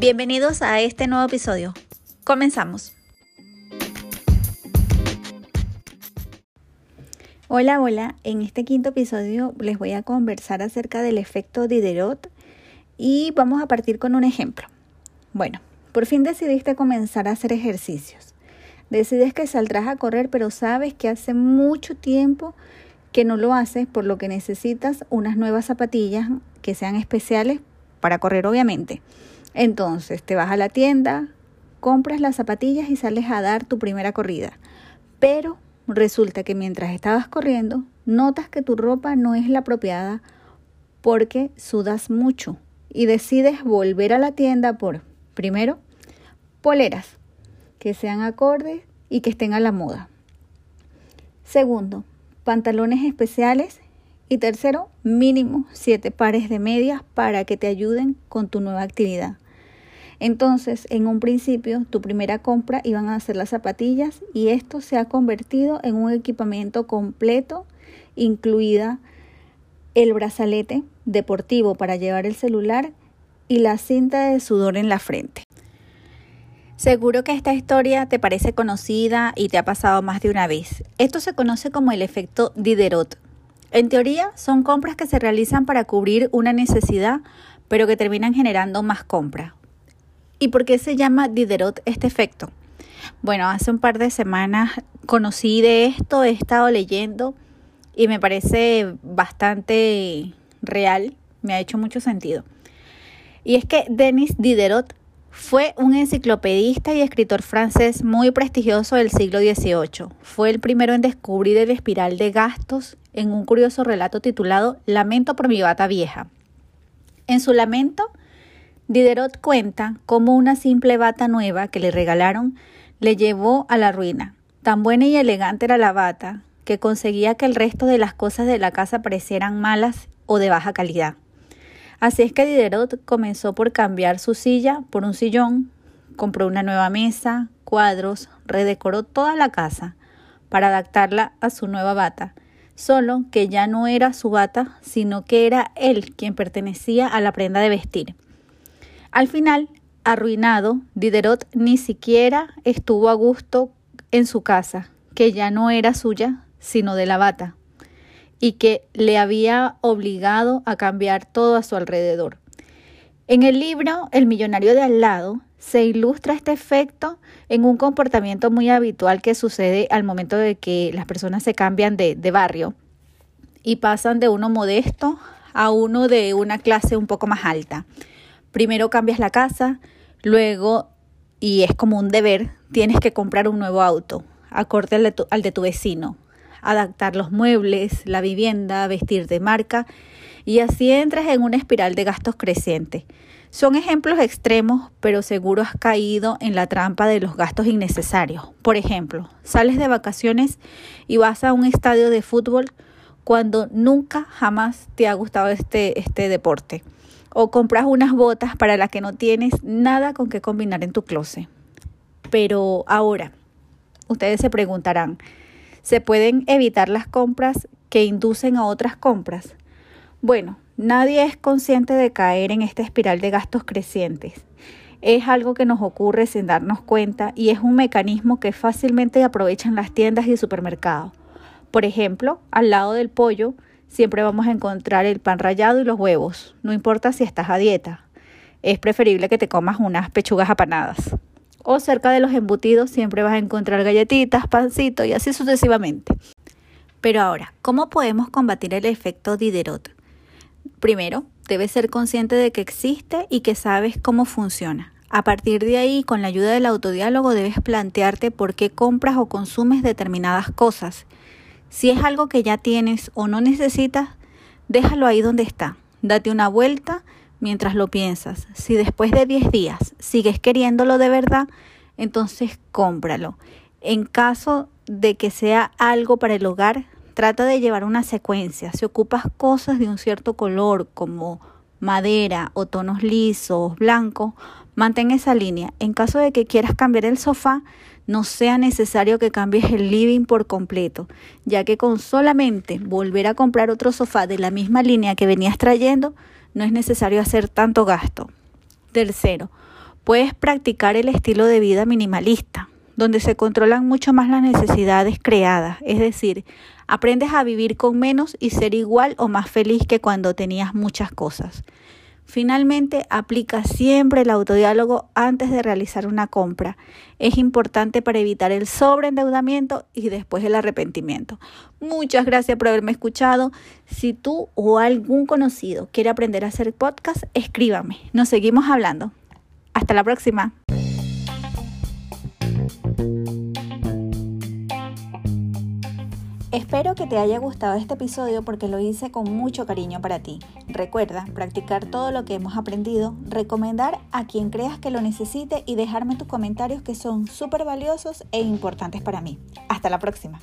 Bienvenidos a este nuevo episodio. Comenzamos. Hola, hola. En este quinto episodio les voy a conversar acerca del efecto Diderot y vamos a partir con un ejemplo. Bueno, por fin decidiste comenzar a hacer ejercicios. Decides que saldrás a correr, pero sabes que hace mucho tiempo que no lo haces, por lo que necesitas unas nuevas zapatillas que sean especiales para correr, obviamente. Entonces te vas a la tienda, compras las zapatillas y sales a dar tu primera corrida. Pero resulta que mientras estabas corriendo, notas que tu ropa no es la apropiada porque sudas mucho y decides volver a la tienda por, primero, poleras que sean acordes y que estén a la moda. Segundo, pantalones especiales y tercero, mínimo siete pares de medias para que te ayuden con tu nueva actividad. Entonces, en un principio, tu primera compra iban a ser las zapatillas y esto se ha convertido en un equipamiento completo, incluida el brazalete deportivo para llevar el celular y la cinta de sudor en la frente. Seguro que esta historia te parece conocida y te ha pasado más de una vez. Esto se conoce como el efecto Diderot. En teoría, son compras que se realizan para cubrir una necesidad, pero que terminan generando más compras. ¿Y por qué se llama Diderot este efecto? Bueno, hace un par de semanas conocí de esto, he estado leyendo y me parece bastante real, me ha hecho mucho sentido. Y es que Denis Diderot fue un enciclopedista y escritor francés muy prestigioso del siglo XVIII. Fue el primero en descubrir el espiral de gastos en un curioso relato titulado Lamento por mi bata vieja. En su lamento, Diderot cuenta cómo una simple bata nueva que le regalaron le llevó a la ruina. Tan buena y elegante era la bata que conseguía que el resto de las cosas de la casa parecieran malas o de baja calidad. Así es que Diderot comenzó por cambiar su silla por un sillón, compró una nueva mesa, cuadros, redecoró toda la casa para adaptarla a su nueva bata, solo que ya no era su bata, sino que era él quien pertenecía a la prenda de vestir. Al final, arruinado, Diderot ni siquiera estuvo a gusto en su casa, que ya no era suya, sino de la bata, y que le había obligado a cambiar todo a su alrededor. En el libro El millonario de al lado se ilustra este efecto en un comportamiento muy habitual que sucede al momento de que las personas se cambian de, de barrio y pasan de uno modesto a uno de una clase un poco más alta. Primero cambias la casa, luego, y es como un deber, tienes que comprar un nuevo auto, acorde al de tu, al de tu vecino, adaptar los muebles, la vivienda, vestir de marca, y así entras en una espiral de gastos creciente. Son ejemplos extremos, pero seguro has caído en la trampa de los gastos innecesarios. Por ejemplo, sales de vacaciones y vas a un estadio de fútbol cuando nunca jamás te ha gustado este, este deporte o compras unas botas para las que no tienes nada con qué combinar en tu closet. Pero ahora, ustedes se preguntarán, ¿se pueden evitar las compras que inducen a otras compras? Bueno, nadie es consciente de caer en esta espiral de gastos crecientes. Es algo que nos ocurre sin darnos cuenta y es un mecanismo que fácilmente aprovechan las tiendas y supermercados. Por ejemplo, al lado del pollo, siempre vamos a encontrar el pan rallado y los huevos, no importa si estás a dieta. Es preferible que te comas unas pechugas apanadas. O cerca de los embutidos siempre vas a encontrar galletitas, pancito y así sucesivamente. Pero ahora, ¿cómo podemos combatir el efecto Diderot? Primero, debes ser consciente de que existe y que sabes cómo funciona. A partir de ahí, con la ayuda del autodiálogo, debes plantearte por qué compras o consumes determinadas cosas si es algo que ya tienes o no necesitas, déjalo ahí donde está. Date una vuelta mientras lo piensas. Si después de 10 días sigues queriéndolo de verdad, entonces cómpralo. En caso de que sea algo para el hogar, trata de llevar una secuencia. Si ocupas cosas de un cierto color como madera o tonos lisos, blancos, mantén esa línea. En caso de que quieras cambiar el sofá, no sea necesario que cambies el living por completo, ya que con solamente volver a comprar otro sofá de la misma línea que venías trayendo, no es necesario hacer tanto gasto. Tercero, Puedes practicar el estilo de vida minimalista, donde se controlan mucho más las necesidades creadas, es decir, aprendes a vivir con menos y ser igual o más feliz que cuando tenías muchas cosas. Finalmente, aplica siempre el autodiálogo antes de realizar una compra. Es importante para evitar el sobreendeudamiento y después el arrepentimiento. Muchas gracias por haberme escuchado. Si tú o algún conocido quiere aprender a hacer podcast, escríbame. Nos seguimos hablando. Hasta la próxima. Espero que te haya gustado este episodio porque lo hice con mucho cariño para ti. Recuerda practicar todo lo que hemos aprendido, recomendar a quien creas que lo necesite y dejarme tus comentarios que son súper valiosos e importantes para mí. Hasta la próxima.